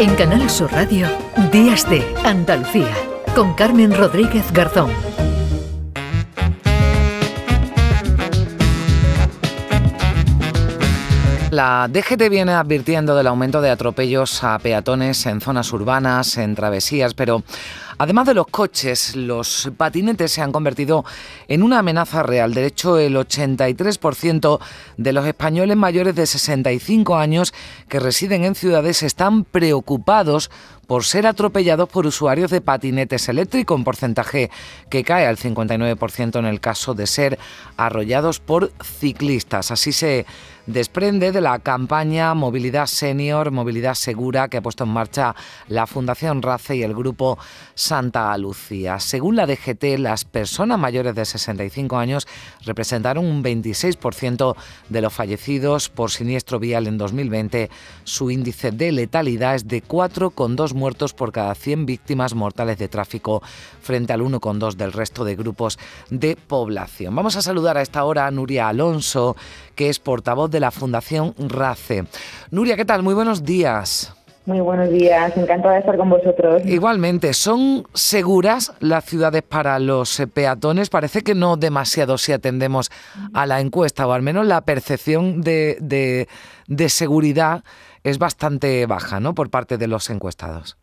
En Canal Sur Radio, Días de Andalucía, con Carmen Rodríguez Garzón. La DGT viene advirtiendo del aumento de atropellos a peatones en zonas urbanas, en travesías, pero Además de los coches, los patinetes se han convertido en una amenaza real. De hecho, el 83% de los españoles mayores de 65 años que residen en ciudades están preocupados por ser atropellados por usuarios de patinetes eléctricos, un porcentaje que cae al 59% en el caso de ser arrollados por ciclistas. Así se desprende de la campaña Movilidad Senior, Movilidad Segura que ha puesto en marcha la Fundación RACE y el Grupo Santa Lucía. Según la DGT, las personas mayores de 65 años representaron un 26% de los fallecidos por siniestro vial en 2020. Su índice de letalidad es de 4,2 muertos por cada 100 víctimas mortales de tráfico frente al 1,2 del resto de grupos de población. Vamos a saludar a esta hora a Nuria Alonso, que es portavoz de la Fundación RACE. Nuria, ¿qué tal? Muy buenos días. Muy buenos días, encantada de estar con vosotros. Igualmente, ¿son seguras las ciudades para los eh, peatones? Parece que no demasiado si atendemos a la encuesta, o al menos la percepción de, de seguridad es bastante baja, ¿no? Por parte de los encuestados.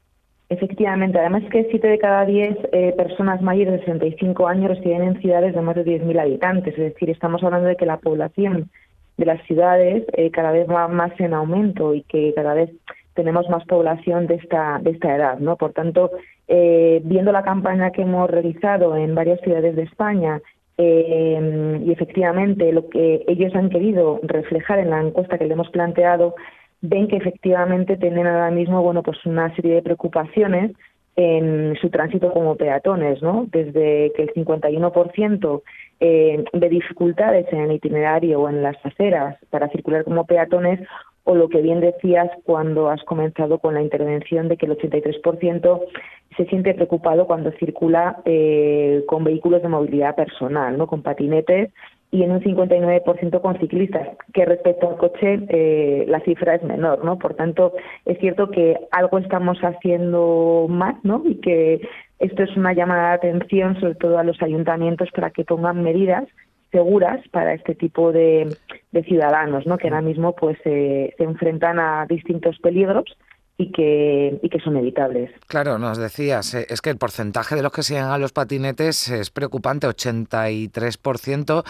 Efectivamente, además es que 7 de cada 10 eh, personas mayores de 65 años residen en ciudades de más de 10.000 habitantes, es decir, estamos hablando de que la población de las ciudades eh, cada vez va más en aumento y que cada vez tenemos más población de esta de esta edad, ¿no? Por tanto, eh, viendo la campaña que hemos realizado en varias ciudades de España y efectivamente lo que ellos han querido reflejar en la encuesta que le hemos planteado ven que efectivamente tienen ahora mismo bueno pues una serie de preocupaciones en su tránsito como peatones, ¿no? Desde que el 51% eh, de dificultades en el itinerario o en las aceras para circular como peatones, o lo que bien decías cuando has comenzado con la intervención de que el 83% se siente preocupado cuando circula eh, con vehículos de movilidad personal, ¿no? Con patinetes y en un 59% con ciclistas, que respecto al coche eh, la cifra es menor, ¿no? Por tanto, es cierto que algo estamos haciendo más, ¿no? Y que esto es una llamada de atención, sobre todo a los ayuntamientos, para que pongan medidas seguras para este tipo de, ciudadanos, ¿no? Que ahora mismo pues se enfrentan a distintos peligros y que, y que son evitables. Claro, nos decías, eh, es que el porcentaje de los que siguen a los patinetes es preocupante, 83%.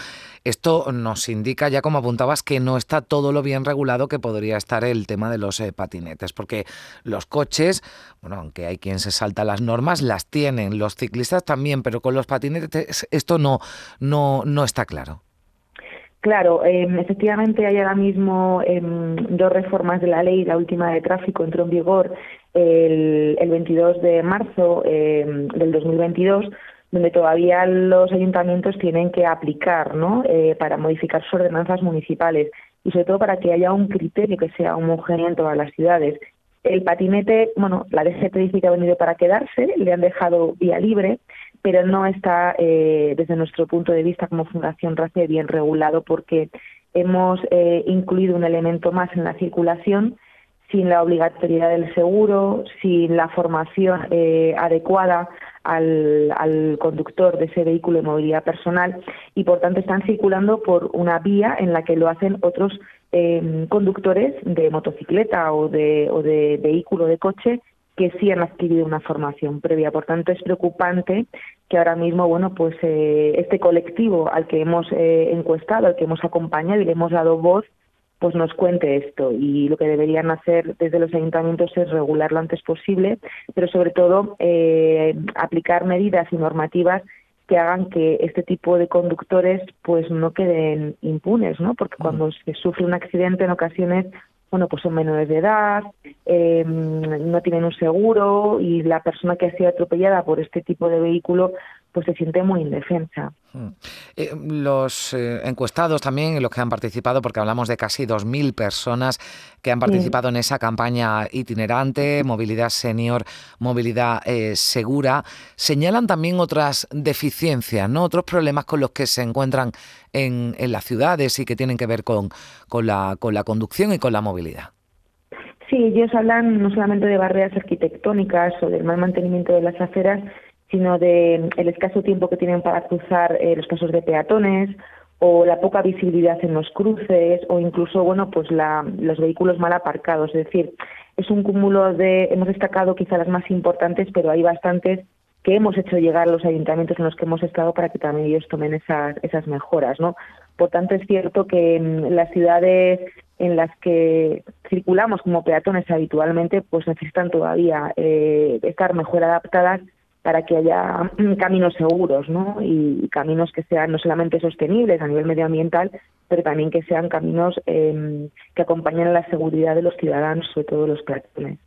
Esto nos indica, ya como apuntabas, que no está todo lo bien regulado que podría estar el tema de los eh, patinetes, porque los coches, bueno, aunque hay quien se salta las normas, las tienen, los ciclistas también, pero con los patinetes esto no, no, no está claro. Claro, em, efectivamente hay ahora mismo em, dos reformas de la ley. La última de tráfico entró en vigor el, el 22 de marzo em, del 2022, donde todavía los ayuntamientos tienen que aplicar ¿no? Eh, para modificar sus ordenanzas municipales y sobre todo para que haya un criterio que sea homogéneo en todas las ciudades. El patinete, bueno, la DGT dice que ha venido para quedarse, le han dejado vía libre pero no está, eh, desde nuestro punto de vista como Fundación RACE, bien regulado porque hemos eh, incluido un elemento más en la circulación sin la obligatoriedad del seguro, sin la formación eh, adecuada al, al, conductor de ese vehículo de movilidad personal y por tanto están circulando por una vía en la que lo hacen otros conductores de motocicleta o de, o de vehículo de coche que sí han adquirido una formación previa. Por tanto, es preocupante que ahora mismo, bueno, pues eh, este colectivo al que hemos eh, encuestado, al que hemos acompañado y le hemos dado voz, pues nos cuente esto. Y lo que deberían hacer desde los ayuntamientos es regular lo antes posible, pero sobre todo eh, aplicar medidas y normativas que hagan que este tipo de conductores pues no queden impunes, ¿no? Porque cuando se sufre un accidente en ocasiones bueno, pues son menores de edad, em, no tienen un seguro y la persona que ha sido atropellada por este tipo de vehículo pues se siente muy indefensa. Hmm. Eh, los eh, encuestados también, los que han participado, porque hablamos de casi 2.000 personas que han participado en esa campaña itinerante, movilidad senior, movilidad eh, segura, señalan también otras deficiencias, ¿no? otros problemas con los que se encuentran en, en las ciudades y que tienen que ver con, con, la, con la conducción y con la movilidad. Sí, ellos hablan no solamente de barreras arquitectónicas o del mal mantenimiento de las aceras, sino de mm, el escaso tiempo que tienen para cruzar eh, los pasos de peatones o la poca visibilidad en los cruces o incluso bueno pues la, los vehículos mal aparcados. Es decir es un cúmulo de hemos destacado quizá las más importantes pero hay bastantes que hemos hecho llegar a los ayuntamientos en los que hemos estado para que también ellos tomen esas esas mejoras no por tanto es cierto que mm, las ciudades en las que circulamos como peatones habitualmente pues necesitan todavía eh, estar mejor adaptadas para que haya mm, caminos seguros ¿no? y caminos que sean no solamente sostenibles a nivel medioambiental, pero también que sean caminos eh, que acompañen la seguridad de los ciudadanos, sobre todo los peatones.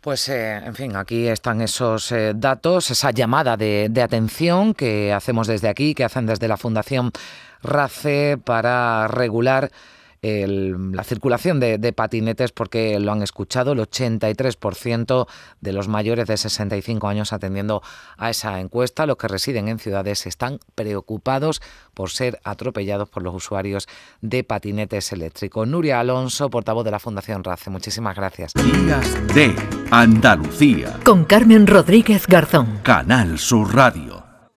Pues, eh, en fin, aquí están esos eh, datos, esa llamada de, atención que hacemos desde aquí, que hacen desde la Fundación RACE para regular la circulación de, patinetes porque lo han escuchado el 83% de los mayores de 65 años atendiendo a esa encuesta, los que residen en ciudades están preocupados por ser atropellados por los usuarios de patinetes eléctricos. Nuria Alonso, portavoz de la Fundación RACE, muchísimas gracias. Días de Andalucía. Con Carmen Rodríguez Garzón. Canal Sur Radio.